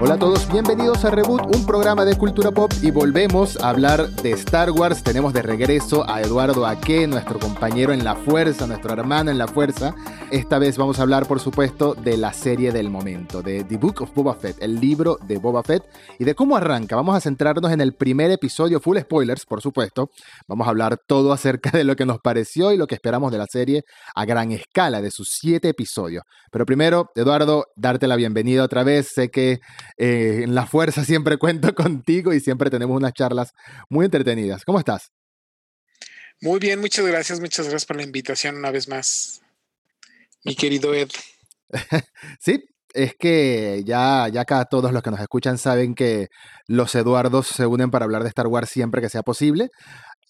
Hola a todos, bienvenidos a Reboot, un programa de cultura pop y volvemos a hablar de Star Wars. Tenemos de regreso a Eduardo Aque, nuestro compañero en la fuerza, nuestro hermano en la fuerza. Esta vez vamos a hablar, por supuesto, de la serie del momento, de The Book of Boba Fett, el libro de Boba Fett y de cómo arranca. Vamos a centrarnos en el primer episodio, full spoilers, por supuesto. Vamos a hablar todo acerca de lo que nos pareció y lo que esperamos de la serie a gran escala, de sus siete episodios. Pero primero, Eduardo, darte la bienvenida otra vez. Sé que eh, en la fuerza siempre cuento contigo y siempre tenemos unas charlas muy entretenidas. ¿Cómo estás? Muy bien, muchas gracias, muchas gracias por la invitación una vez más, mi querido Ed. sí, es que ya, ya acá todos los que nos escuchan saben que los Eduardos se unen para hablar de Star Wars siempre que sea posible.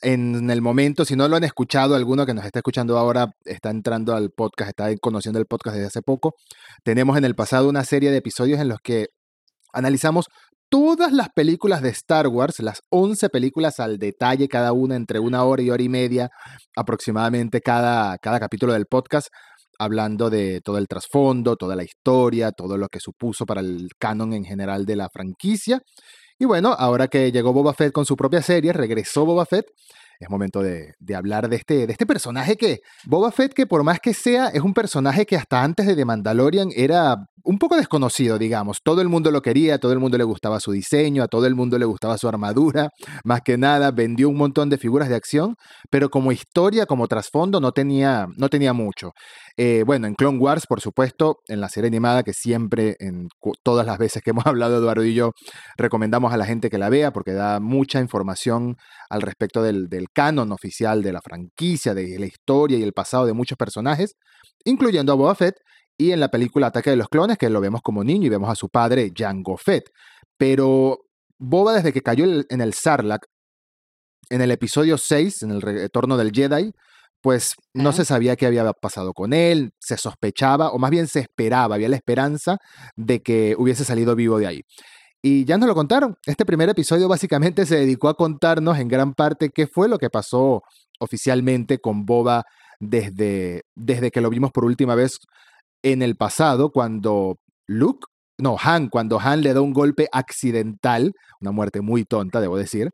En el momento, si no lo han escuchado, alguno que nos está escuchando ahora está entrando al podcast, está conociendo el podcast desde hace poco. Tenemos en el pasado una serie de episodios en los que analizamos todas las películas de Star Wars, las 11 películas al detalle, cada una entre una hora y hora y media aproximadamente cada, cada capítulo del podcast, hablando de todo el trasfondo, toda la historia, todo lo que supuso para el canon en general de la franquicia. Y bueno, ahora que llegó Boba Fett con su propia serie, regresó Boba Fett, es momento de, hablar de este, de este personaje que, Boba Fett, que por más que sea, es un personaje que hasta antes de The Mandalorian era un poco desconocido, digamos. Todo el mundo lo quería, a todo el mundo le gustaba su diseño, a todo el mundo le gustaba su armadura, más que nada vendió un montón de figuras de acción, pero como historia, como trasfondo, no tenía, no tenía mucho. Eh, bueno, en Clone Wars, por supuesto, en la serie animada, que siempre, en todas las veces que hemos hablado, Eduardo y yo, recomendamos a la gente que la vea porque da mucha información al respecto del canon oficial de la franquicia, de la historia y el pasado de muchos personajes, incluyendo a Boba Fett, y en la película Ataque de los Clones, que lo vemos como niño y vemos a su padre, Jango Fett. Pero Boba, desde que cayó en el Sarlacc, en el episodio 6, en el retorno del Jedi, pues no se sabía qué había pasado con él, se sospechaba, o más bien se esperaba, había la esperanza de que hubiese salido vivo de ahí. Y ya nos lo contaron. Este primer episodio básicamente se dedicó a contarnos en gran parte qué fue lo que pasó oficialmente con Boba desde, desde que lo vimos por última vez en el pasado, cuando Luke, no, Han, cuando Han le da un golpe accidental, una muerte muy tonta, debo decir,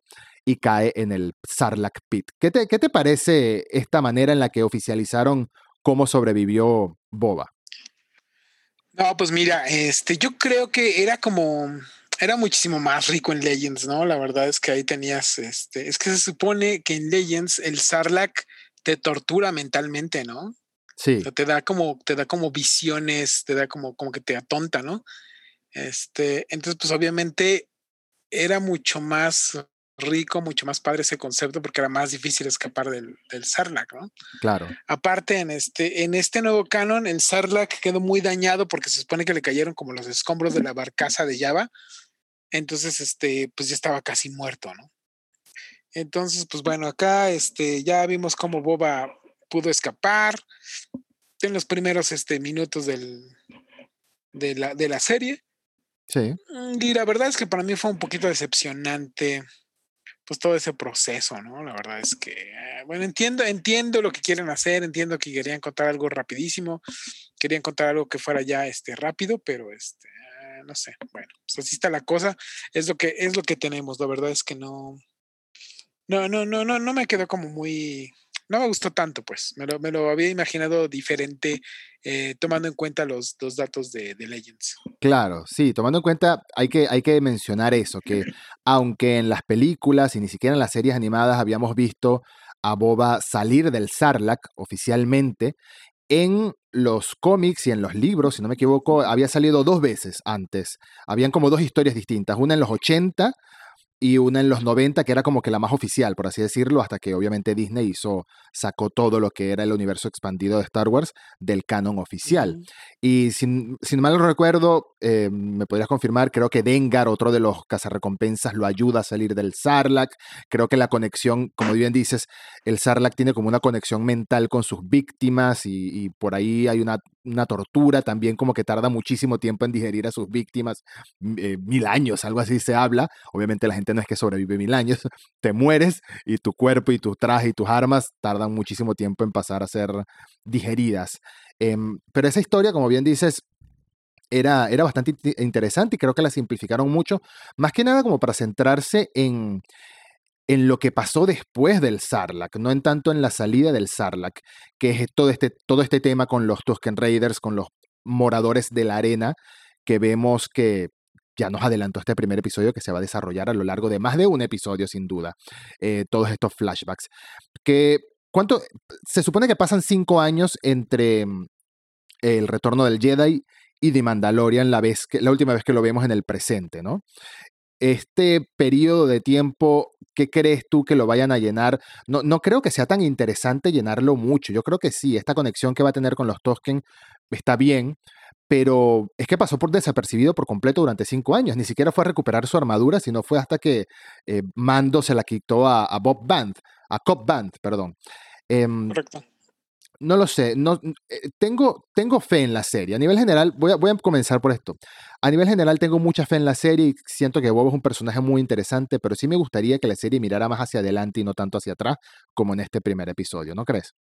y cae en el Sarlacc Pit. ¿Qué te, ¿Qué te parece esta manera en la que oficializaron cómo sobrevivió Boba? No, pues mira, este, yo creo que era como, era muchísimo más rico en Legends, ¿no? La verdad es que ahí tenías, este, es que se supone que en Legends el Sarlacc te tortura mentalmente, ¿no? Sí. te da como, te da como visiones, te da como, como que te atonta, ¿no? Este, entonces, pues obviamente era mucho más rico, mucho más padre ese concepto porque era más difícil escapar del, del Sarlacc, ¿no? Claro. Aparte, en este, en este nuevo canon, el Sarlacc quedó muy dañado porque se supone que le cayeron como los escombros de la barcaza de Java. Entonces, este, pues ya estaba casi muerto, ¿no? Entonces, pues bueno, acá este, ya vimos cómo Boba pudo escapar en los primeros este, minutos del, de, la, de la serie. Sí. Mm, y la verdad es que para mí fue un poquito decepcionante pues todo ese proceso, ¿no? La verdad es que, eh, bueno, entiendo, entiendo lo que quieren hacer, entiendo que querían contar algo rapidísimo, querían contar algo que fuera ya este rápido, pero este, no sé, bueno, pues así está la cosa, es lo que, es lo que tenemos, la verdad es que no, no, no, no, no, no me quedó como muy, no me gustó tanto, pues. Me lo, me lo había imaginado diferente, eh, tomando en cuenta los, dos datos de, de, Legends. Claro, sí, tomando en cuenta, hay que, hay que mencionar eso, que aunque en las películas y ni siquiera en las series animadas habíamos visto a Boba salir del Sarlacc oficialmente, en los cómics y en los libros, si no me equivoco, había salido dos veces antes. Habían como dos historias distintas, una en los 80 y una en los 90 que era como que la más oficial, por así decirlo, hasta que obviamente Disney hizo, sacó todo lo que era el universo expandido de Star Wars del canon oficial. Y sin, sin, mal recuerdo, eh, me podrías confirmar, creo que Dengar, otro de los cazarrecompensas, lo ayuda a salir del Sarlacc. Creo que la conexión, como bien dices, el Sarlacc tiene como una conexión mental con sus víctimas y, y por ahí hay una una tortura también como que tarda muchísimo tiempo en digerir a sus víctimas, eh, mil años, algo así se habla. Obviamente la gente no es que sobrevive mil años, te mueres y tu cuerpo y tu traje y tus armas tardan muchísimo tiempo en pasar a ser digeridas. Em, pero esa historia, como bien dices, era, era bastante interesante y creo que la simplificaron mucho, más que nada como para centrarse en, en lo que pasó después del Sarlacc, no en tanto en la salida del Sarlacc, que es todo este, todo este tema con los Tusken Raiders, con los moradores de la arena, que vemos que ya nos adelantó este primer episodio que se va a desarrollar a lo largo de más de un episodio, sin duda, eh, todos estos flashbacks. Que, ¿cuánto? Se supone que pasan cinco años entre mm, el retorno del Jedi y de Mandalorian la, vez que, la última vez que lo vemos en el presente, ¿no? Este periodo de tiempo, ¿qué crees tú que lo vayan a llenar? No, no creo que sea tan interesante llenarlo mucho. Yo creo que sí, esta conexión que va a tener con los Tosken está bien, pero es que pasó por desapercibido por completo durante cinco años. Ni siquiera fue a recuperar su armadura, sino fue hasta que eh, Mando se la quitó a, Bob Band, a Cobb Band, perdón. Em, Correcto. No lo sé, no, eh, tengo, tengo fe en la serie. A nivel general, voy a, voy a comenzar por esto. A nivel general tengo mucha fe en la serie y siento que Bob es un personaje muy interesante, pero sí me gustaría que la serie mirara más hacia adelante y no tanto hacia atrás como en este primer episodio, ¿no crees?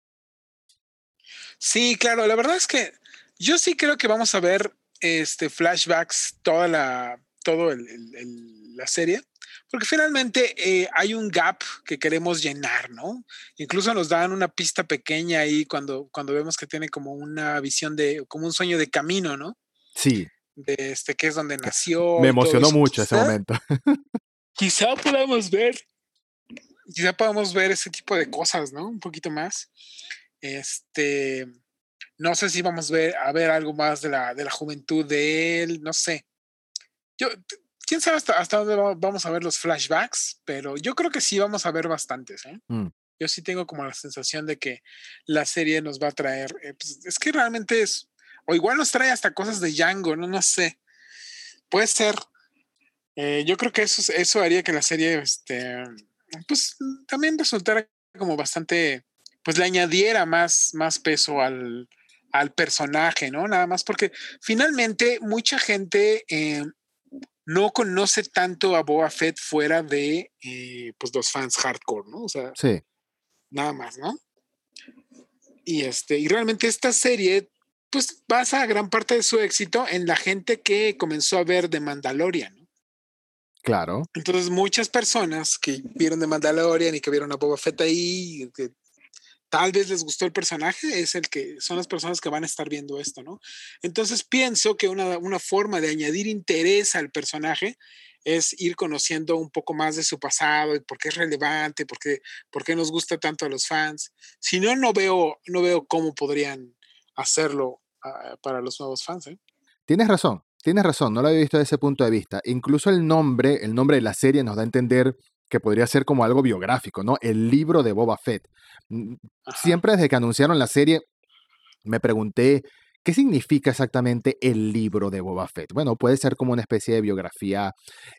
Sí, claro, la verdad es que yo sí creo que vamos a ver este flashbacks toda la todo la serie, porque finalmente eh, hay un gap que queremos llenar, ¿no? Incluso nos dan una pista pequeña ahí cuando, cuando vemos que tiene como una visión de, como un sueño de camino, ¿no? Sí. De este, que es donde nació. Me emocionó mucho ese momento. quizá podamos ver, quizá podamos ver ese tipo de cosas, ¿no? Un poquito más. Este, no sé si vamos a ver, a ver algo más de la, de la juventud de él, no sé. Yo, quién sabe hasta, hasta dónde vamos a ver los flashbacks, pero yo creo que sí vamos a ver bastantes. ¿eh? Mm. Yo sí tengo como la sensación de que la serie nos va a traer. Eh, pues, es que realmente es. O igual nos trae hasta cosas de Django, no, no sé. Puede ser. Eh, yo creo que eso, eso haría que la serie, este, pues también resultara como bastante, pues le añadiera más, más peso al, al personaje, ¿no? Nada más porque finalmente mucha gente eh, no conoce tanto a Boba Fett fuera de eh, pues los fans hardcore, ¿no? O sea, sí. nada más, ¿no? Y este, y realmente esta serie, pues basa gran parte de su éxito en la gente que comenzó a ver The Mandalorian. ¿no? Claro. Entonces, muchas personas que vieron The Mandalorian y que vieron a Boba Fett ahí, que tal vez les gustó el personaje, es el que son las personas que van a estar viendo esto, ¿no? Entonces pienso que una, forma de añadir interés al personaje es ir conociendo un poco más de su pasado y por qué es relevante, por qué, por qué nos gusta tanto a los fans. Si no, no veo, no veo cómo podrían hacerlo ah, para los nuevos fans. ¿eh? Tienes razón, tienes razón, no lo había visto desde ese punto de vista. Incluso el nombre, el nombre de la serie nos da a entender que podría ser como algo biográfico, ¿no? El libro de Boba Fett. Mm, siempre desde que anunciaron la serie me pregunté qué significa exactamente el libro de Boba Fett. Bueno, puede ser como una especie de biografía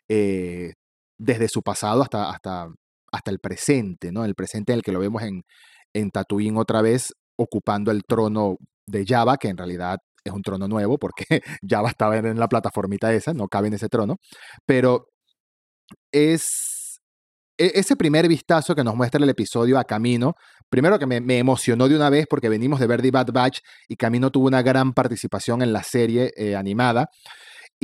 eh, desde su pasado hasta, hasta, hasta el presente, ¿no? El presente en el que lo vemos en, en Tatooine otra vez ocupando el trono de Java, que en realidad es un trono nuevo porque Java estaba en la plataformita esa, no cabe en ese trono, pero es ese primer vistazo que nos muestra el episodio a Camino, primero que me, emocionó de una vez porque venimos de ver The Bad Batch y Camino tuvo una gran participación en la serie eh, animada.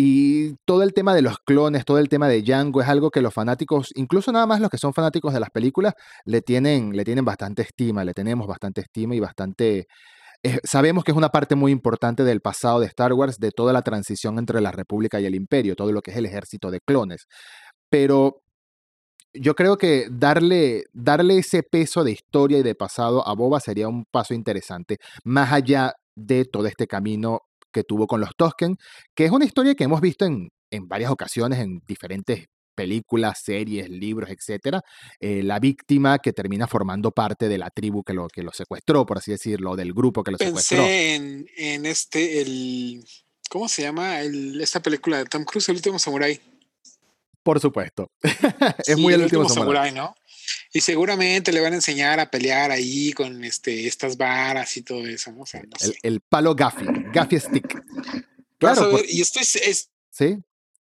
Y todo el tema de los clones, todo el tema de Django es algo que los fanáticos, incluso nada más los que son fanáticos de las películas, le tienen, le tienen bastante estima, le tenemos bastante estima y bastante... Sabemos que es una parte muy importante del pasado de Star Wars, de toda la transición entre la República y el Imperio, todo lo que es el ejército de clones. Pero yo creo que darle, darle ese peso de historia y de pasado a Boba sería un paso interesante, más allá de todo este camino que tuvo con los Tosken, que es una historia que hemos visto en, en varias ocasiones en diferentes películas, series, libros, etcétera, eh, la víctima que termina formando parte de la tribu que lo, que lo secuestró, por así decirlo, del grupo que lo secuestró. En, en este, el, ¿cómo se llama? El, esta película de Tom Cruise, El último samurai. Por supuesto. es muy el, último, samurai, ¿no? Y seguramente le van a enseñar a pelear ahí con este, estas varas y todo eso, ¿no? el, palo Gaffy, Gaffy Stick. Claro. y estoy, ¿Sí?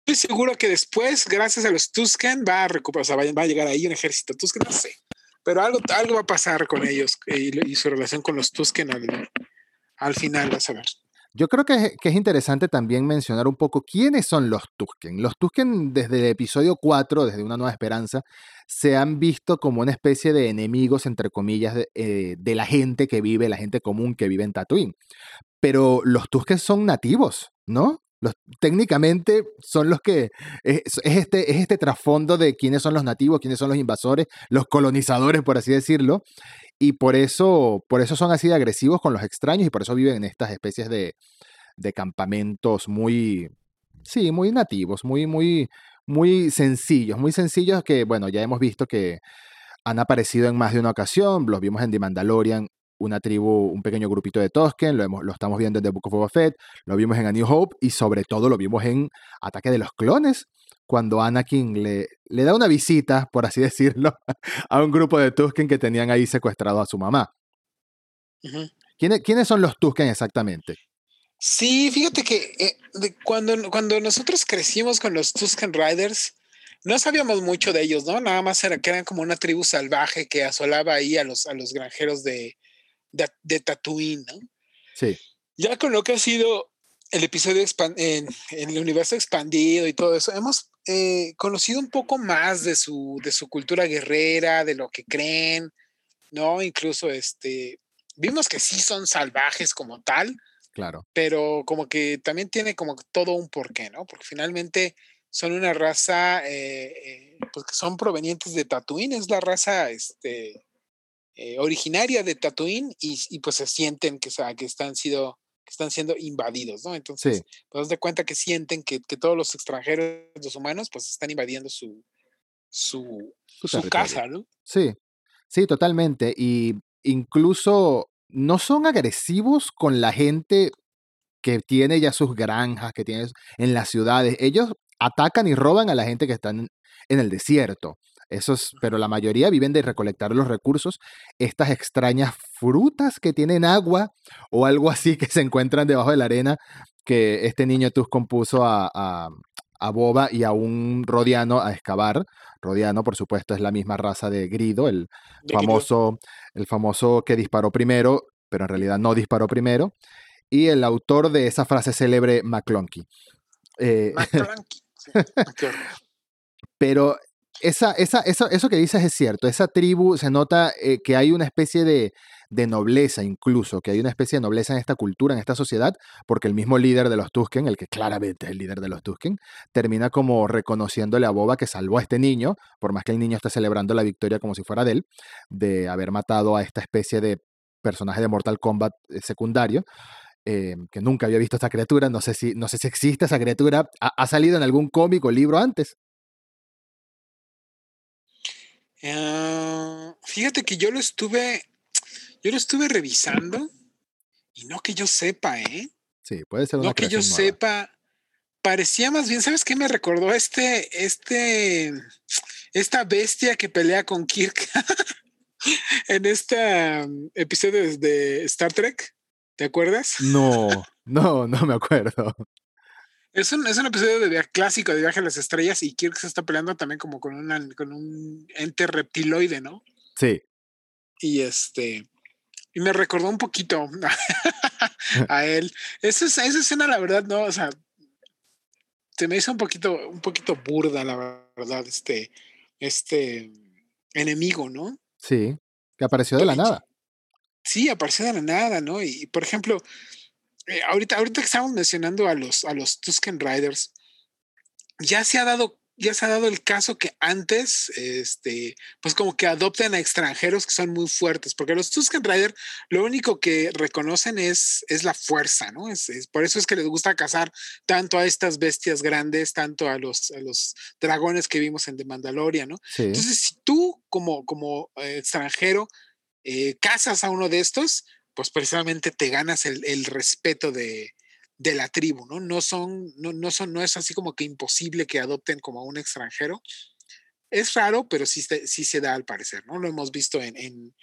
estoy seguro que después, gracias a los Tusken, va a recuperar, o sea, va, a llegar ahí un ejército Tusken, no sé. Pero algo, algo va a pasar con ellos y, su relación con los Tusken al, al final, vas a ver. Yo creo que es, que es, interesante también mencionar un poco quiénes son los Tusken. Los Tusken desde el episodio 4, desde Una Nueva Esperanza, se han visto como una especie de enemigos, entre comillas, de, eh, de la gente que vive, la gente común que vive en Tatooine. Pero los Tusken son nativos, ¿no? Técnicamente son los que es, es, este, es este trasfondo de quiénes son los nativos, quiénes son los invasores, los colonizadores, por así decirlo, y por eso, por eso son así de agresivos con los extraños y por eso viven en estas especies de, de campamentos muy, sí, muy nativos, muy, muy, muy sencillos, muy sencillos que, bueno, ya hemos visto que han aparecido en más de una ocasión, los vimos en The Mandalorian una tribu, un pequeño grupito de Tosken, lo, hemos, lo estamos viendo en The Book of Boba Fett, lo vimos en A New Hope y sobre todo lo vimos en Ataque de los Clones, cuando Anakin le, le da una visita, por así decirlo, a un grupo de Tusken que tenían ahí secuestrado a su mamá. Uh -huh. ¿Quiénes, ¿Quiénes, son los Tusken exactamente? Sí, fíjate que eh, de, cuando, cuando nosotros crecimos con los Tusken Riders, no sabíamos mucho de ellos, ¿no? Nada más era que eran como una tribu salvaje que asolaba ahí a los, a los granjeros de, de, de Tatooine, ¿no? Sí. Ya con lo que ha sido el episodio en, en, el universo expandido y todo eso, hemos eh, conocido un poco más de su, de su cultura guerrera, de lo que creen, ¿no? Incluso este, vimos que sí son salvajes como tal, claro. pero como que también tiene como todo un porqué, ¿no? Porque finalmente son una raza, eh, eh, pues que son provenientes de Tatooine, es la raza, este, eh, originaria de Tatooine y, y, pues se sienten que, o sea, que están sido que están siendo invadidos, ¿no? Entonces, sí. pues de cuenta que sienten que, que, todos los extranjeros, los humanos, pues están invadiendo su, su, su, su casa, ¿no? Sí, sí, totalmente. Y incluso no son agresivos con la gente que tiene ya sus granjas, que tiene en las ciudades. Ellos atacan y roban a la gente que está en, en el desierto. Esos, pero la mayoría viven de recolectar los recursos, estas extrañas frutas que tienen agua o algo así que se encuentran debajo de la arena que este niño Tus compuso a, a, a, Boba y a un Rodiano a excavar. Rodiano, por supuesto, es la misma raza de Grido, el famoso, el famoso que disparó primero, pero en realidad no disparó primero. Y el autor de esa frase célebre, McClunky. Eh, McClunky. Sí, pero esa, esa, eso, eso que dices es cierto. Esa tribu se nota eh, que hay una especie de, de, nobleza, incluso, que hay una especie de nobleza en esta cultura, en esta sociedad, porque el mismo líder de los Tusken, el que claramente es el líder de los Tusken, termina como reconociéndole a Boba que salvó a este niño, por más que el niño esté celebrando la victoria como si fuera de él, de haber matado a esta especie de personaje de Mortal Kombat eh, secundario. Eh, que nunca había visto esta criatura, no sé si, no sé si existe esa criatura, ¿Ha, ha salido en algún cómic o libro antes? Uh, fíjate que yo lo estuve, yo lo estuve revisando y no que yo sepa, ¿eh? Sí, puede ser una No que yo nueva. sepa, parecía más bien, ¿sabes qué me recordó este, este, esta bestia que pelea con Kirk en este um, episodio de Star Trek? ¿Te acuerdas? No, no, no me acuerdo. Es un, es un episodio de viaje, clásico de Viaje a las Estrellas y Kirk se está peleando también como con, una, con un ente reptiloide, ¿no? Sí. Y este. Y me recordó un poquito a él. Esa, esa escena, la verdad, no, o sea, se me hizo un poquito, un poquito burda, la verdad, este, este enemigo, ¿no? Sí, que apareció de la nada. Sí, apareció de la nada, ¿no? Y, por ejemplo, eh, ahorita, ahorita que estamos mencionando a los, a los Tusken Riders, ya se ha dado, ya se ha dado el caso que antes, este, pues como que adoptan a extranjeros que son muy fuertes, porque los Tusken Riders lo único que reconocen es, es la fuerza, ¿no? Es, es, por eso es que les gusta cazar tanto a estas bestias grandes, tanto a los, a los dragones que vimos en The Mandalorian, ¿no? Sí. Entonces, si tú como, como eh, extranjero eh, cazas a uno de estos, pues precisamente te ganas el, el respeto de, de, la tribu, ¿no? No son, no, no son, no es así como que imposible que adopten como a un extranjero. Es raro, pero sí, sí se da al parecer, ¿no? Lo hemos visto en, en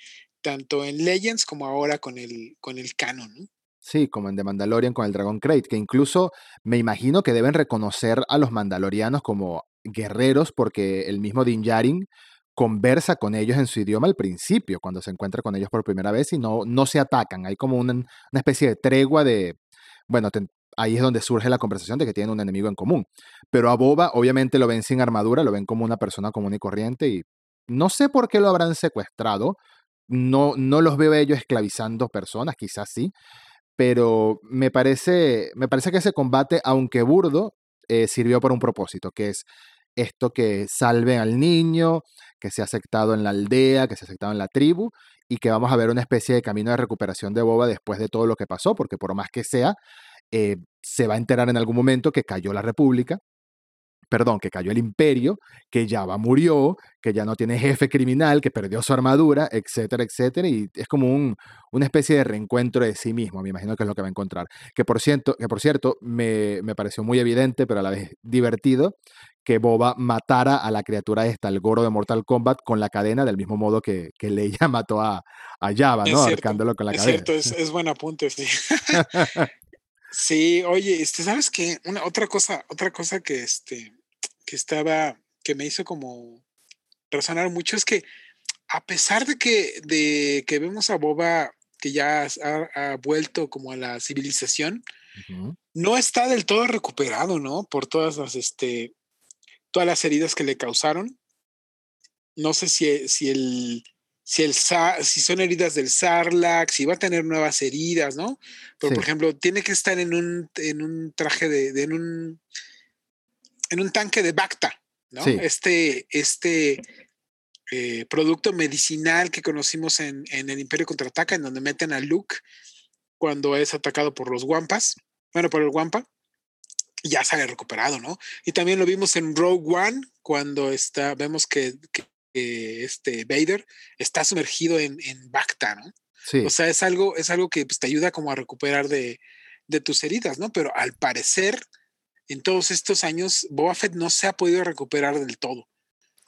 tanto en Legends como ahora con el, con el canon, ¿no? Sí, como en The Mandalorian con el Dragon Crate, que incluso me imagino que deben reconocer a los mandalorianos como guerreros porque el mismo Din Djarin conversa con ellos en su idioma al principio, cuando se encuentra con ellos por primera vez y no, no se atacan. Hay como una, una especie de tregua de, bueno, ahí es donde surge la conversación de que tienen un enemigo en común. Pero a Boba obviamente lo ven sin armadura, lo ven como una persona común y corriente y no sé por qué lo habrán secuestrado. No, no los veo ellos esclavizando personas, quizás sí, pero me parece, me parece que ese combate, aunque burdo, eh, sirvió por un propósito, que es esto que salven al niño, que se ha aceptado en la aldea, que se ha aceptado en la tribu, y que vamos a ver una especie de camino de recuperación de Boba después de todo lo que pasó, porque por más que sea, eh, se va a enterar en algún momento que cayó la República, perdón, que cayó el imperio, que ya va murió, que ya no tiene jefe criminal, que perdió su armadura, etcétera, etcétera, y es como un, una especie de reencuentro de sí mismo, me imagino que es lo que va a encontrar. Que por cierto, que por cierto me, me pareció muy evidente, pero a la vez divertido, que Boba matara a la criatura esta, el goro de Mortal Kombat, con la cadena, del mismo modo que, que Leia mató a, a Java, ¿no? Arcándolo con la es cadena. Cierto, es, es buen apunte, sí. sí, oye, este, ¿sabes qué? Una, otra cosa, otra cosa que este que estaba, que me hizo como razonar mucho es que a pesar de que, de que vemos a Boba que ya ha, vuelto como a la civilización, no está del todo recuperado, ¿no? Por todas las, este, todas las heridas que le causaron. No sé si, si el, si, el, si son heridas del Sarlacc, si va a tener nuevas heridas, ¿no? Pero, por ejemplo, tiene que estar en un, en un traje de, de en un en un tanque de Bacta, ¿no? Este, este eh, producto medicinal que conocimos en, el Imperio Contraataca, en donde meten a Luke cuando es atacado por los Wampas, bueno, por el Wampa, ya sale recuperado, ¿no? Y también lo vimos en Rogue One, cuando está, vemos que, este Vader está sumergido en, en Bacta, ¿no? Sí. O sea, es algo, es algo que pues, te ayuda como a recuperar de, de tus heridas, ¿no? Pero al parecer, en todos estos años, Boba Fett no se ha podido recuperar del todo.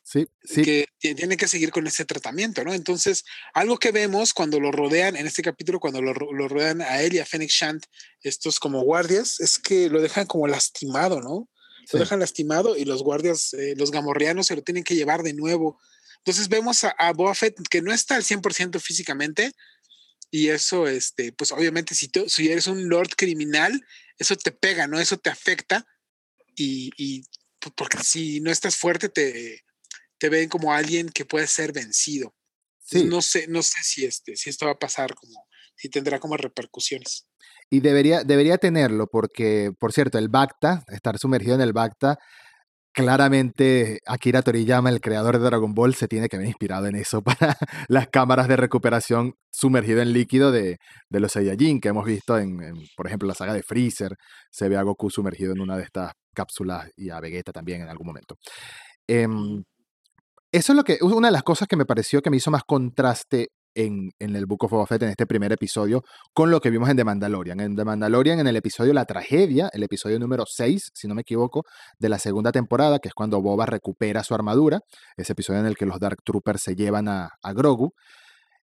Sí, sí. Que tiene que seguir con ese tratamiento, ¿no? Entonces, algo que vemos cuando lo rodean, en este capítulo, cuando lo, rodean a él y a Fennec Shant, estos como guardias, es que lo dejan como lastimado, ¿no? Lo dejan lastimado y los guardias, eh, los gamorreanos, se lo tienen que llevar de nuevo. Entonces, vemos a, a Boba Fett que no está al 100% físicamente, y eso, este, pues obviamente si, tú, si eres un lord criminal, eso te pega, ¿no? Eso te afecta y, porque si no estás fuerte te, te ven como alguien que puede ser vencido. Sí. No sé, no sé si, este, si esto va a pasar como, si tendrá como repercusiones. Y debería, debería tenerlo, porque, por cierto, el Bacta, estar sumergido en el Bacta, claramente Akira Toriyama, el creador de Dragon Ball, se tiene que haber inspirado en eso para las cámaras de recuperación sumergido en líquido de, de los Saiyajin que hemos visto en, por ejemplo, la saga de Freezer. Se ve a Goku sumergido en una de estas cápsulas y a Vegeta también en algún momento. Em, eso es lo que, una de las cosas que me pareció que me hizo más contraste en, en, el Book of Boba Fett, en este primer episodio, con lo que vimos en The Mandalorian. En The Mandalorian, en el episodio La Tragedia, el episodio número 6, si no me equivoco, de la segunda temporada, que es cuando Boba recupera su armadura, ese episodio en el que los Dark Troopers se llevan a, a Grogu.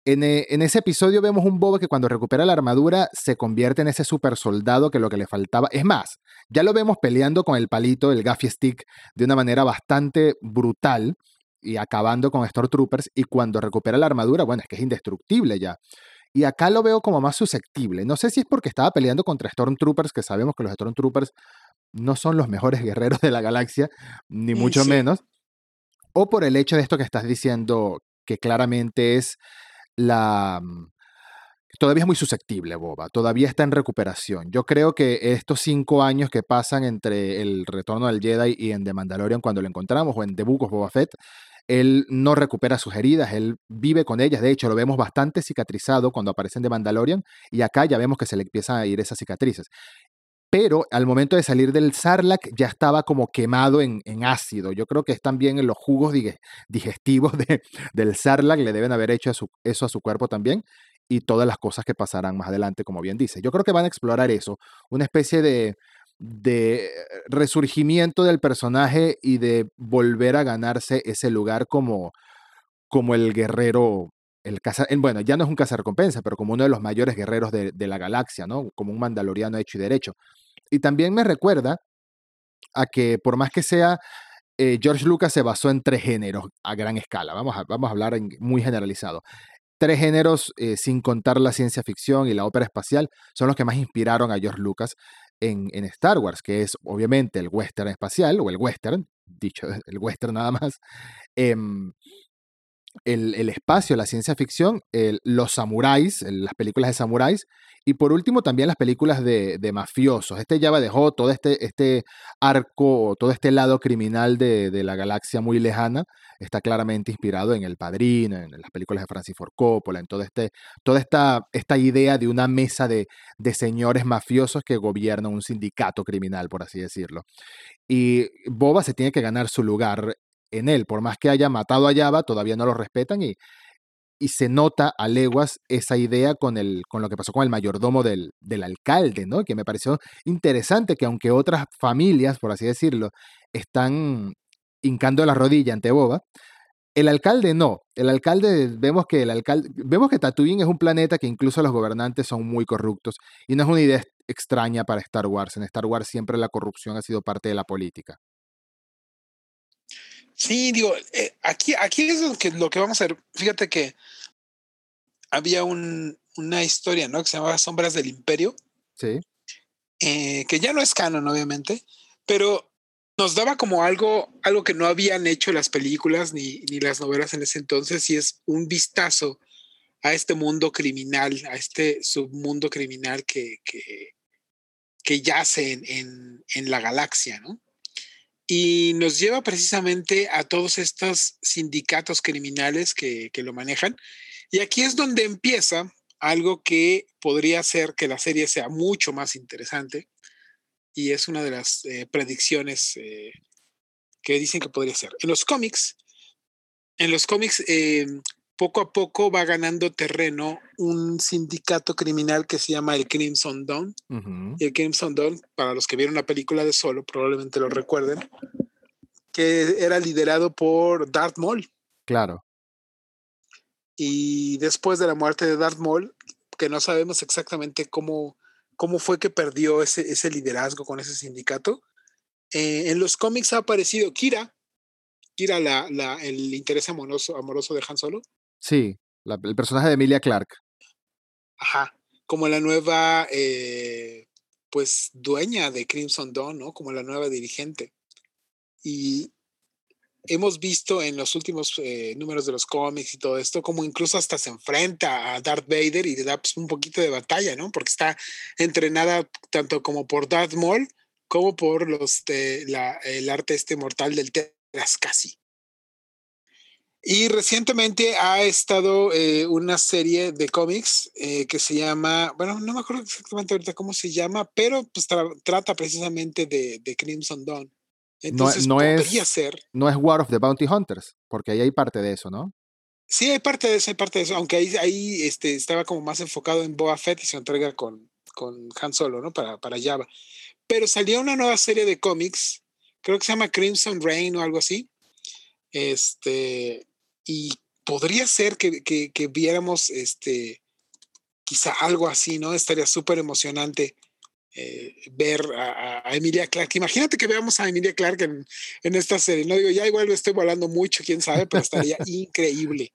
En, eh, en, ese episodio vemos un Boba que cuando recupera la armadura se convierte en ese super soldado que lo que le faltaba. Es más, ya lo vemos peleando con el palito, el gaffy stick, de una manera bastante brutal y acabando con Stormtroopers. Y cuando recupera la armadura, bueno, es que es indestructible ya. Y acá lo veo como más susceptible. No sé si es porque estaba peleando contra Stormtroopers, que sabemos que los Stormtroopers no son los mejores guerreros de la galaxia, ni mucho menos. O por el hecho de esto que estás diciendo, que claramente es la... Mm, todavía es muy susceptible, Boba. Todavía está en recuperación. Yo creo que estos cinco años que pasan entre el retorno del Jedi y en The Mandalorian cuando lo encontramos, o en The Book of Boba Fett, él no recupera sus heridas, él vive con ellas. De hecho, lo vemos bastante cicatrizado cuando aparecen de Mandalorian y acá ya vemos que se le empiezan a ir esas cicatrices. Pero al momento de salir del Sarlacc ya estaba como quemado en, ácido. Yo creo que es también en los jugos digestivos de, del Sarlacc le deben haber hecho eso a su cuerpo también y todas las cosas que pasarán más adelante, como bien dice. Yo creo que van a explorar eso, una especie de, de resurgimiento del personaje y de volver a ganarse ese lugar como, como el guerrero, el caza, bueno, ya no es un cazarrecompensa, pero como uno de los mayores guerreros de, la galaxia, ¿no? Como un mandaloriano hecho y derecho. Y también me recuerda a que por más que sea, eh, George Lucas se basó en tres géneros a gran escala, vamos a, vamos a hablar en, muy generalizado. tres géneros, eh, sin contar la ciencia ficción y la ópera espacial, son los que más inspiraron a George Lucas en, Star Wars, que es obviamente el western espacial, o el western, dicho el western nada más, em, el, espacio, la ciencia ficción, los samuráis, las películas de samuráis, y por último también las películas de, mafiosos. Este ya dejó todo este, este arco, todo este lado criminal de, la galaxia muy lejana, está claramente inspirado en El Padrino, en las películas de Francis Ford Coppola, en todo este, toda esta, esta idea de una mesa de, de señores mafiosos que gobiernan un sindicato criminal, por así decirlo. Y Boba se tiene que ganar su lugar en él. Por más que haya matado a Java, todavía no lo respetan y, y se nota a leguas esa idea con, el, con lo que pasó con el mayordomo del, del alcalde, ¿no? Que me pareció interesante que aunque otras familias, por así decirlo, están hincando la rodilla ante Boba, el alcalde no. El alcalde, vemos que el alcalde, vemos que Tatooine es un planeta que incluso los gobernantes son muy corruptos y no es una idea extraña para Star Wars. En Star Wars siempre la corrupción ha sido parte de la política. Sí, digo, eh, aquí, aquí es lo que, lo que vamos a ver. Fíjate que había un, una historia, ¿no? Que se llamaba Sombras del Imperio. Sí. Eh, que ya no es canon, obviamente, pero nos daba como algo, algo que no habían hecho las películas ni, ni las novelas en ese entonces, y es un vistazo a este mundo criminal, a este submundo criminal que, que, que yace en, en, en la galaxia, ¿no? Y nos lleva precisamente a todos estos sindicatos criminales que, que, lo manejan. Y aquí es donde empieza algo que podría hacer que la serie sea mucho más interesante y es una de las eh, predicciones eh, que dicen que podría ser. En los cómics, en los cómics eh, poco a poco va ganando terreno un sindicato criminal que se llama el Crimson Dawn. Uh -huh. El Crimson Dawn, para los que vieron la película de Solo, probablemente lo recuerden, que era liderado por Darth Maul. Claro. Y después de la muerte de Darth Maul, que no sabemos exactamente cómo, cómo fue que perdió ese, ese liderazgo con ese sindicato, eh, en los cómics ha aparecido Kira, Kira, la, la, el interés amoroso, amoroso de Han Solo. Sí, la, el personaje de Emilia Clark. Ajá, como la nueva, eh, pues, dueña de Crimson Dawn, ¿no? Como la nueva dirigente. Y hemos visto en los últimos eh, números de los cómics y todo esto, como incluso hasta se enfrenta a Darth Vader y le da pues, un poquito de batalla, ¿no? Porque está entrenada tanto como por Darth Maul como por los de el arte este mortal del Terazcasi. Y recientemente ha estado eh, una serie de cómics eh, que se llama, bueno, no me acuerdo exactamente ahorita cómo se llama, pero pues tra trata precisamente de, de, Crimson Dawn. Entonces no, no podría es, ser. No es War of the Bounty Hunters, porque ahí hay parte de eso, ¿no? Sí, hay parte de eso, hay parte de eso, aunque ahí, ahí este, estaba como más enfocado en Boba Fett y se entrega con, con Han Solo, ¿no? Para, para Java. Pero salió una nueva serie de cómics, creo que se llama Crimson Rain o algo así. Este, y podría ser que, que, que, viéramos este quizá algo así, ¿no? Estaría súper emocionante eh, ver a, a, Emilia Clark. Imagínate que veamos a Emilia Clark en, en, esta serie. No digo, ya igual lo estoy volando mucho, quién sabe, pero estaría increíble.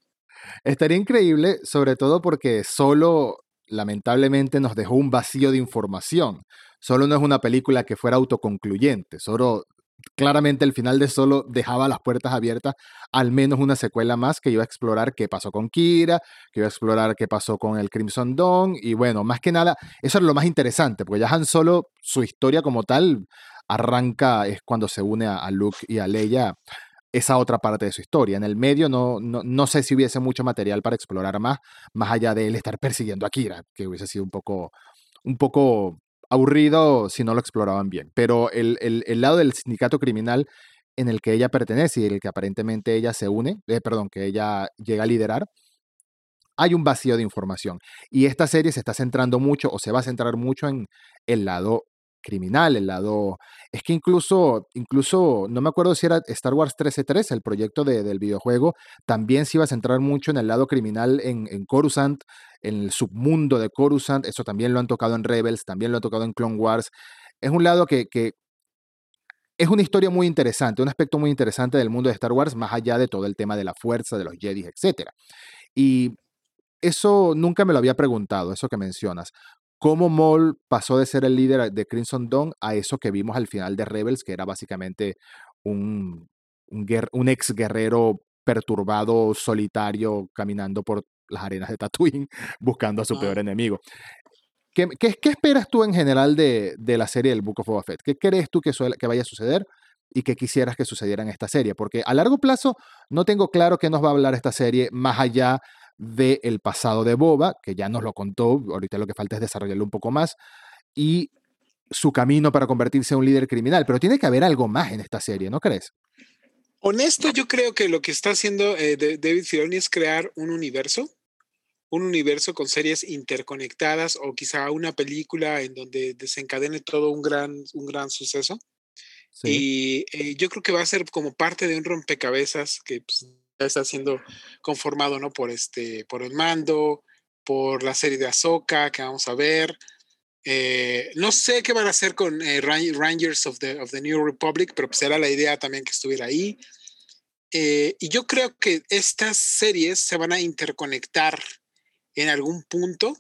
Estaría increíble, sobre todo porque solo lamentablemente nos dejó un vacío de información. Solo no es una película que fuera autoconcluyente, solo claramente el final de Solo dejaba las puertas abiertas al menos una secuela más que iba a explorar qué pasó con Kira, que iba a explorar qué pasó con el Crimson Dawn y bueno, más que nada, eso es lo más interesante, porque ya Han Solo, su historia como tal, arranca es cuando se une a, a Luke y a Leia esa otra parte de su historia. En el medio no, no, no, sé si hubiese mucho material para explorar más, más allá de él estar persiguiendo a Kira, que hubiese sido un poco, un poco aburrido si no lo exploraban bien. Pero el, el, lado del sindicato criminal en el que ella pertenece y el que aparentemente ella se une, eh, perdón, que ella llega a liderar, hay un vacío de información. Y esta serie se está centrando mucho o se va a centrar mucho en el lado criminal, el lado... Es que incluso, incluso, no me acuerdo si era Star Wars 1313, el proyecto de, del videojuego, también se iba a centrar mucho en el lado criminal en, en Coruscant, en el submundo de Coruscant, eso también lo han tocado en Rebels, también lo han tocado en Clone Wars. Es un lado que, que es una historia muy interesante, un aspecto muy interesante del mundo de Star Wars, más allá de todo el tema de la fuerza, de los Jedi, etc. Y eso nunca me lo había preguntado, eso que mencionas. ¿Cómo Maul pasó de ser el líder de Crimson Dawn a eso que vimos al final de Rebels, que era básicamente un, un, ex guerrero perturbado, solitario, caminando por las arenas de Tatooine, buscando a su peor enemigo? ¿Qué, ¿Qué, esperas tú en general de, de, la serie del Book of Boba Fett? ¿Qué crees tú que, que vaya a suceder? y qué quisieras que sucediera en esta serie, porque a largo plazo no tengo claro qué nos va a hablar esta serie más allá del pasado de Boba, que ya nos lo contó, ahorita lo que falta es desarrollarlo un poco más, y su camino para convertirse en un líder criminal, pero tiene que haber algo más en esta serie, ¿no crees? Honesto, yo creo que lo que está haciendo eh, David Filoni es crear un universo, un universo con series interconectadas o quizá una película en donde desencadene todo un gran, un gran suceso. Y eh, yo creo que va a ser como parte de un rompecabezas que pues, está siendo conformado, ¿no? Por este, por el mando, por la serie de Ahsoka que vamos a ver. Eh, no sé qué van a hacer con eh, Rangers of the, New Republic, pero pues era la idea también que estuviera ahí. y yo creo que estas series se van a interconectar en algún punto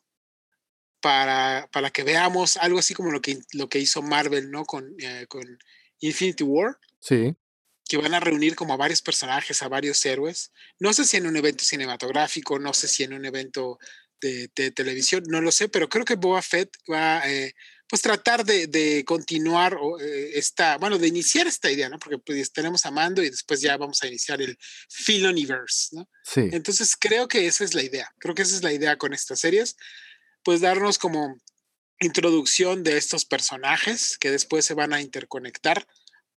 para, para que veamos algo así como lo que, lo que hizo Marvel, ¿no? Con, con Infinity War. Sí. Que van a reunir como a varios personajes, a varios héroes. No sé si en un evento cinematográfico, no sé si en un evento de, televisión, no lo sé, pero creo que Boba Fett va a eh, pues tratar de, continuar eh, esta, bueno, de iniciar esta idea, ¿no? Porque pues, tenemos a Mando y después ya vamos a iniciar el Filoniverse, ¿no? Sí. Entonces creo que esa es la idea, creo que esa es la idea con estas series, pues darnos como introducción de estos personajes que después se van a interconectar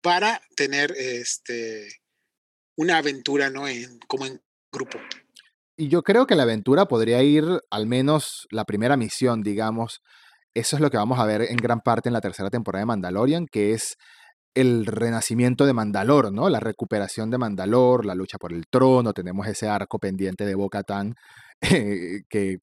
para tener este, una aventura, ¿no? En, como en grupo. Y yo creo que la aventura podría ir, al menos la primera misión, digamos, eso es lo que vamos a ver en gran parte en la tercera temporada de Mandalorian, que es el renacimiento de Mandalor, ¿no? La recuperación de Mandalor, la lucha por el trono, tenemos ese arco pendiente de Boca Tan, que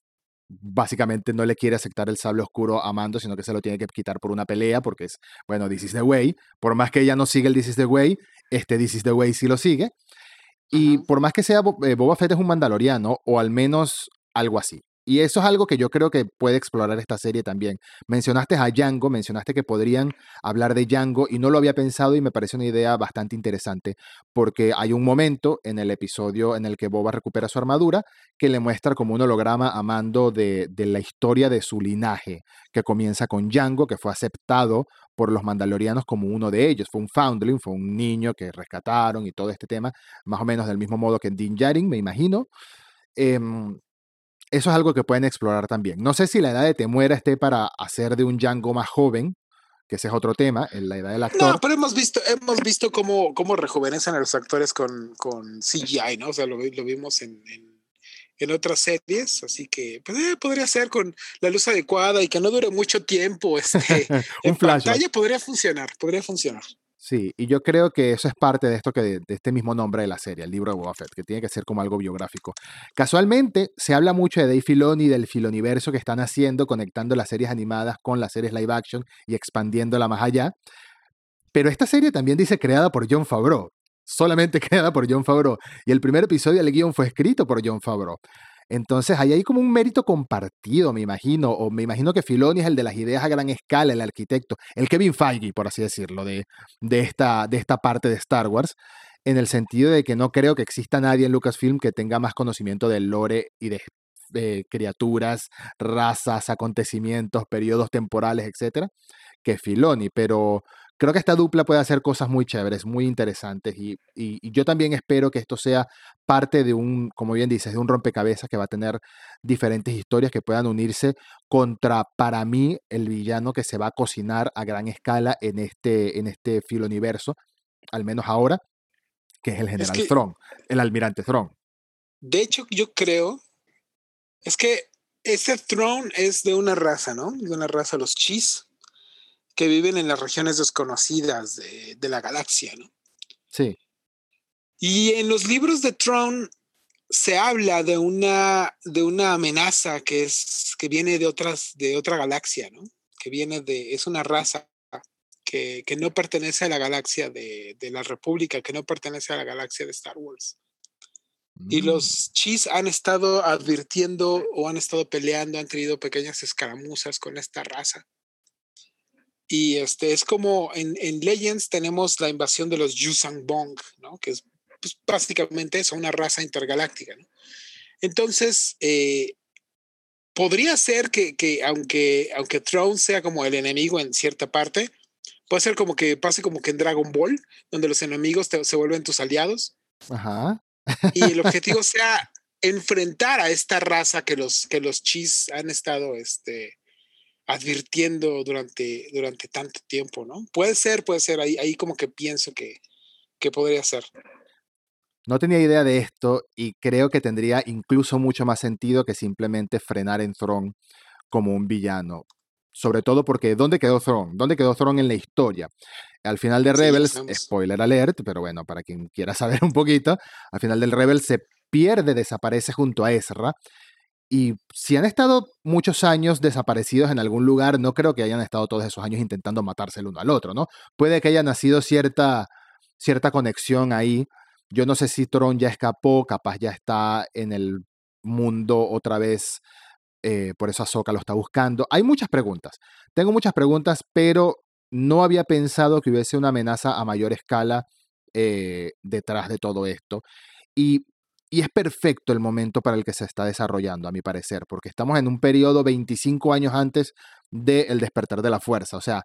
básicamente no le quiere aceptar el sable oscuro a Mando, sino que se lo tiene que quitar por una pelea, porque es, bueno, this is the way. Por más que ella no siga el this is the way, este this is the way sí lo sigue. Y por más que sea eh, Boba Fett es un mandaloriano, o al menos algo así. Y eso es algo que yo creo que puede explorar esta serie también. Mencionaste a Django, mencionaste que podrían hablar de Django y no lo había pensado y me parece una idea bastante interesante porque hay un momento en el episodio en el que Boba recupera su armadura que le muestra como un holograma a mando de, de la historia de su linaje, que comienza con Django, que fue aceptado por los mandalorianos como uno de ellos. Fue un foundling, fue un niño que rescataron y todo este tema, más o menos del mismo modo que Din Djarin, me imagino. Em, eso es algo que pueden explorar también. No sé si la edad de Temuera esté para hacer de un Django más joven, que ese es otro tema, en la edad del actor. No, pero hemos visto, hemos visto cómo, cómo rejuvenecen a los actores con, con CGI, ¿no? O sea, lo, lo vimos en, en, otras series, así que pues, eh, podría ser con la luz adecuada y que no dure mucho tiempo este, en pantalla, podría funcionar, podría funcionar. Sí, y yo creo que eso es parte de esto que de, este mismo nombre de la serie, el libro de Boba que tiene que ser como algo biográfico. Casualmente, se habla mucho de Dave Filoni y del filoniverso que están haciendo, conectando las series animadas con las series live action y expandiéndola más allá. Pero esta serie también dice creada por John Favreau, solamente creada por John Favreau. Y el primer episodio del guion fue escrito por John Favreau. Entonces, ahí hay como un mérito compartido, me imagino, o me imagino que Filoni es el de las ideas a gran escala, el arquitecto, el Kevin Feige, por así decirlo, de, de, esta, de esta parte de Star Wars, en el sentido de que no creo que exista nadie en Lucasfilm que tenga más conocimiento del lore y de, de criaturas, razas, acontecimientos, periodos temporales, etcétera, que Filoni, pero creo que esta dupla puede hacer cosas muy chéveres, muy interesantes y, yo también espero que esto sea parte de un, como bien dices, de un rompecabezas que va a tener diferentes historias que puedan unirse contra, para mí, el villano que se va a cocinar a gran escala en este, en este universo, al menos ahora, que es el general es el almirante Throne. De hecho, yo creo, es que ese Throne es de una raza, ¿no? De una raza, los Chis que viven en las regiones desconocidas de, la galaxia, ¿no? Sí. Y en los libros de Tron se habla de una, de una amenaza que, es, que viene de, otras, de otra galaxia, ¿no? Que viene de, es una raza que, que no pertenece a la galaxia de, de, la República, que no pertenece a la galaxia de Star Wars. Y Mm, los Chis han estado advirtiendo o han estado peleando, han tenido pequeñas escaramuzas con esta raza. Y este es como en, en Legends tenemos la invasión de los Yusang Bong, ¿no? Que es pues, básicamente eso, una raza intergaláctica, ¿no? Entonces, eh, podría ser que, que, aunque, aunque Throne sea como el enemigo en cierta parte, puede ser como que pase como que en Dragon Ball, donde los enemigos te, se vuelven tus aliados. Ajá. Y el objetivo sea enfrentar a esta raza que los, que los chis han estado este, advirtiendo durante, durante tanto tiempo, ¿no? Puede ser, puede ser, ahí, ahí como que pienso que, que podría ser. No tenía idea de esto y creo que tendría incluso mucho más sentido que simplemente frenar en Throne como un villano. Sobre todo porque ¿dónde quedó Throne? ¿Dónde quedó Throne en la historia? Al final de Rebels, spoiler alert, pero bueno, para quien quiera saber un poquito, al final del Rebels se pierde, desaparece junto a Ezra. Y si han estado muchos años desaparecidos en algún lugar, no creo que hayan estado todos esos años intentando matarse el uno al otro, ¿no? Puede que haya nacido cierta, cierta conexión ahí. Yo no sé si Tron ya escapó, capaz ya está en el mundo otra vez, eh, por eso Ahsoka lo está buscando. Hay muchas preguntas. Tengo muchas preguntas, pero no había pensado que hubiese una amenaza a mayor escala eh, detrás de todo esto. Y, y es perfecto el momento para el que se está desarrollando, a mi parecer, porque estamos en un periodo 25 años antes del despertar de la fuerza. O sea,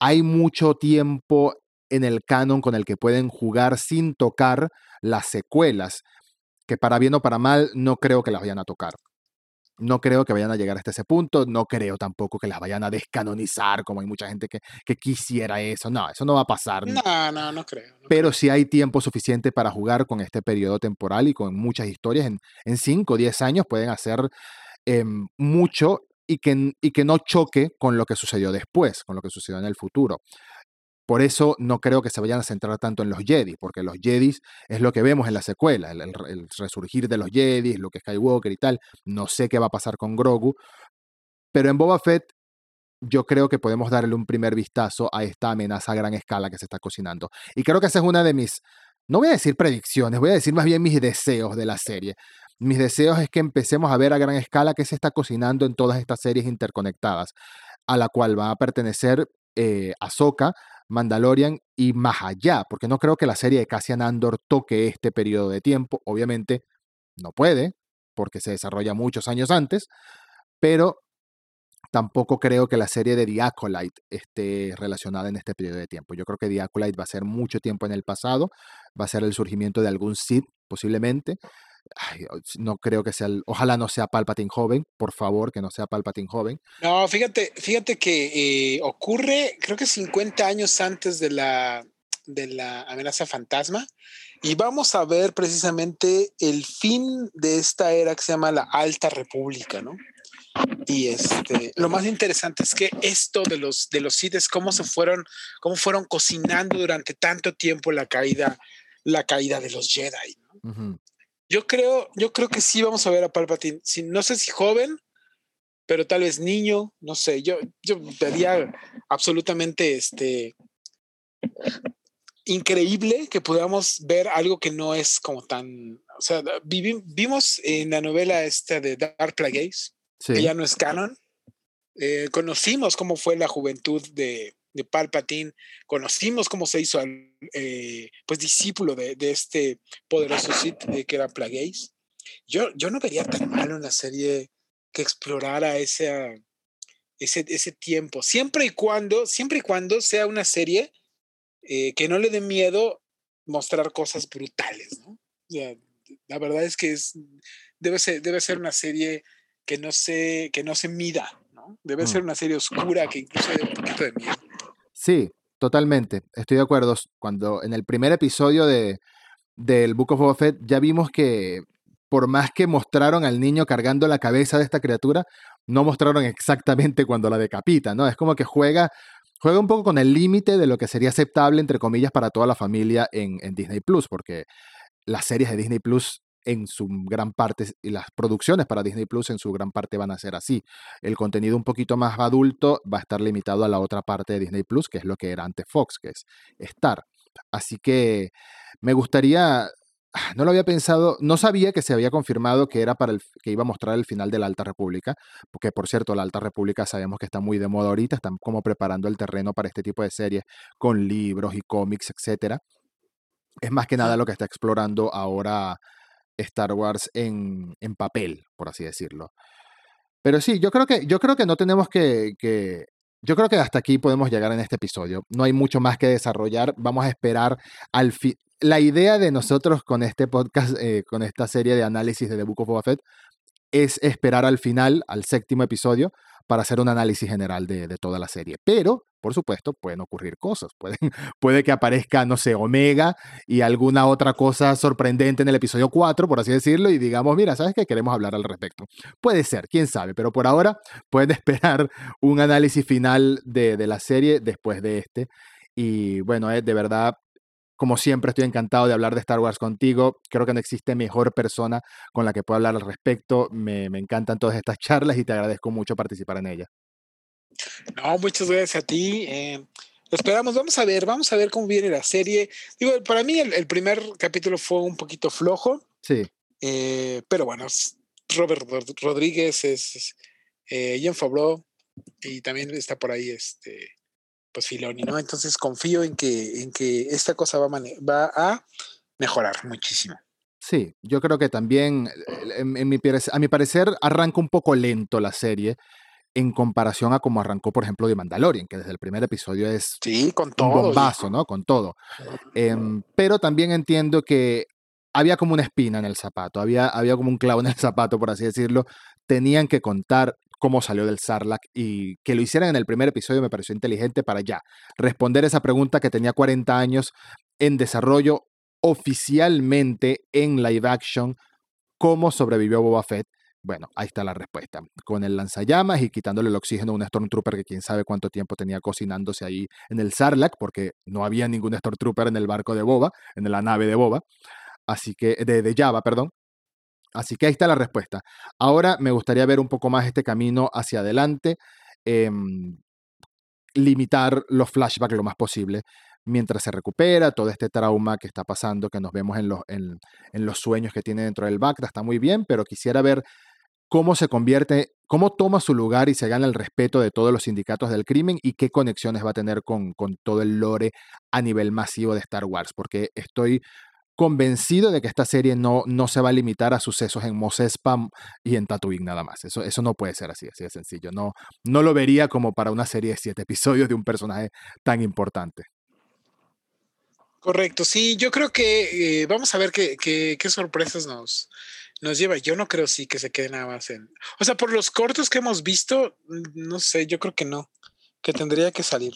hay mucho tiempo en el canon con el que pueden jugar sin tocar las secuelas, que para bien o para mal no creo que las vayan a tocar. No creo que vayan a llegar hasta ese punto, no creo tampoco que las vayan a descanonizar, como hay mucha gente que, que quisiera eso. No, eso no va a pasar. No, no, no creo. no Pero sí hay tiempo suficiente para jugar con este periodo temporal y con muchas historias. En 5 o 10 años pueden hacer eh, mucho y que, y que no choque con lo que sucedió después, con lo que sucedió en el futuro. Por eso no creo que se vayan a centrar tanto en los Jedi, porque los Jedi es lo que vemos en la secuela, el, resurgir de los Jedi, lo que Skywalker y tal. No sé qué va a pasar con Grogu, pero en Boba Fett yo creo que podemos darle un primer vistazo a esta amenaza a gran escala que se está cocinando. Y creo que esa es una de mis, no voy a decir predicciones, voy a decir más bien mis deseos de la serie. Mis deseos es que empecemos a ver a gran escala qué se está cocinando en todas estas series interconectadas, a la cual va a pertenecer eh, Ahsoka, Mandalorian y más allá, porque no creo que la serie de Cassian Andor toque este periodo de tiempo. Obviamente no puede, porque se desarrolla muchos años antes, pero tampoco creo que la serie de The esté relacionada en este periodo de tiempo. Yo creo que The va a ser mucho tiempo en el pasado, va a ser el surgimiento de algún Sith, posiblemente. Ay, no creo que sea, el, ojalá no sea Palpatine joven, por favor, que no sea Palpatine joven. No, fíjate, fíjate que eh, ocurre, creo que 50 años antes de la, de la amenaza fantasma, y vamos a ver precisamente el fin de esta era que se llama la Alta República, ¿no? Y este, lo más interesante es que esto de los de los Sith es cómo se fueron, cómo fueron cocinando durante tanto tiempo la caída, la caída de los Jedi. ¿no? Uh -huh. Yo creo, yo creo que sí vamos a ver a Palpatine. Si, no sé si joven, pero tal vez niño, no sé. Yo, yo vería absolutamente este increíble que podamos ver algo que no es como tan. O sea, vivi, vimos en la novela esta de Dark Plagueis, sí. que ya no es canon. Eh, conocimos cómo fue la juventud de, de, Palpatine, conocimos cómo se hizo eh, pues discípulo de, de, este poderoso Sith eh, que era Plagueis. Yo, yo no vería tan mal una serie que explorara ese, ese, ese tiempo, siempre y cuando, siempre y cuando sea una serie eh, que no le dé miedo mostrar cosas brutales, ¿no? O sea, la verdad es que es, debe, ser, debe ser una serie que no se, que no se mida, ¿no? Debe mm. ser una serie oscura que incluso dé un poquito de miedo. Sí, totalmente. Estoy de acuerdo. Cuando en el primer episodio de, del Book of Boba Fett ya vimos que por más que mostraron al niño cargando la cabeza de esta criatura, no mostraron exactamente cuando la decapita, ¿no? Es como que juega, juega un poco con el límite de lo que sería aceptable, entre comillas, para toda la familia en, en Disney Plus, porque las series de Disney Plus en su gran parte, y las producciones para Disney Plus en su gran parte van a ser así. El contenido un poquito más adulto va a estar limitado a la otra parte de Disney Plus, que es lo que era antes Fox, que es Star. Así que me gustaría, no lo había pensado, no sabía que se había confirmado que era para el que iba a mostrar el final de la Alta República, porque por cierto, la Alta República sabemos que está muy de moda ahorita, están como preparando el terreno para este tipo de series con libros y cómics, etcétera. Es más que nada lo que está explorando ahora Star Wars en, en papel, por así decirlo. Pero sí, yo creo que, yo creo que no tenemos que, que, Yo creo que hasta aquí podemos llegar en este episodio. No hay mucho más que desarrollar. Vamos a esperar al fin la idea de nosotros con este podcast, eh, con esta serie de análisis de The Book of Boba Fett, es esperar al final, al séptimo episodio, para hacer un análisis general de, toda la serie. Pero, por supuesto, pueden ocurrir cosas. Puede que aparezca, no sé, Omega y alguna otra cosa sorprendente en el episodio 4, por así decirlo, y digamos, mira, ¿sabes qué? Queremos hablar al respecto. Puede ser, quién sabe, pero por ahora pueden esperar un análisis final de, de la serie después de este. Y bueno, es de verdad como siempre, estoy encantado de hablar de Star Wars contigo. Creo que no existe mejor persona con la que pueda hablar al respecto. Me, encantan todas estas charlas y te agradezco mucho participar en ellas. No, muchas gracias a ti. Eh, lo esperamos. Vamos a ver, vamos a ver cómo viene la serie. Digo, para mí el, primer capítulo fue un poquito flojo. Sí. Eh, pero bueno, Robert Rodríguez es, eh, Ian Favreau y también está por ahí este pues Filoni, ¿no? Entonces confío en que, en que esta cosa va a, va a mejorar muchísimo. Sí, yo creo que también, en, mi, a mi parecer, arranca un poco lento la serie en comparación a como arrancó, por ejemplo, de Mandalorian, que desde el primer episodio es sí, con todo, un bombazo, ¿no? Con todo. Em, pero también entiendo que había como una espina en el zapato, había, había como un clavo en el zapato, por así decirlo. Tenían que contar cómo salió del Sarlacc y que lo hicieran en el primer episodio me pareció inteligente para ya responder esa pregunta que tenía 40 años en desarrollo oficialmente en live action, cómo sobrevivió Boba Fett. Bueno, ahí está la respuesta. Con el lanzallamas y quitándole el oxígeno a un Stormtrooper que quién sabe cuánto tiempo tenía cocinándose ahí en el Sarlacc, porque no había ningún Stormtrooper en el barco de Boba, en la nave de Boba. Así que, de, de Java, perdón. Así que ahí está la respuesta. Ahora me gustaría ver un poco más este camino hacia adelante, em, limitar los flashbacks lo más posible mientras se recupera todo este trauma que está pasando, que nos vemos en los, en, los sueños que tiene dentro del Bacta, está muy bien, pero quisiera ver cómo se convierte, cómo toma su lugar y se gana el respeto de todos los sindicatos del crimen y qué conexiones va a tener con, con todo el lore a nivel masivo de Star Wars, porque estoy convencido de que esta serie no, no se va a limitar a sucesos en Mos Espa y en Tatooine nada más. Eso, eso no puede ser así, así de sencillo. No, no lo vería como para una serie de siete episodios de un personaje tan importante. Correcto, sí, yo creo que eh, vamos a ver qué, qué, qué, sorpresas nos, nos lleva. Yo no creo sí que se quede nada más en... O sea, por los cortos que hemos visto, no sé, yo creo que no, que tendría que salir.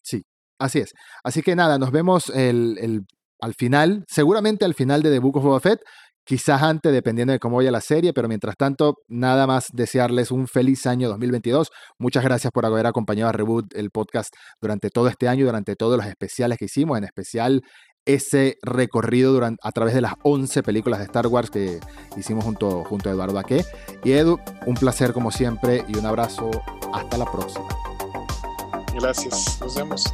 Sí, así es. Así que nada, nos vemos el, el al final, seguramente al final de The Book of Boba Fett, quizás antes, dependiendo de cómo vaya la serie, pero mientras tanto, nada más desearles un feliz año 2022. Muchas gracias por haber acompañado a Reboot, el podcast, durante todo este año, durante todos los especiales que hicimos, en especial ese recorrido durante, a través de las 11 películas de Star Wars que hicimos junto, junto a Eduardo Aque. Y Edu, un placer como siempre y un abrazo. Hasta la próxima. Gracias, nos vemos.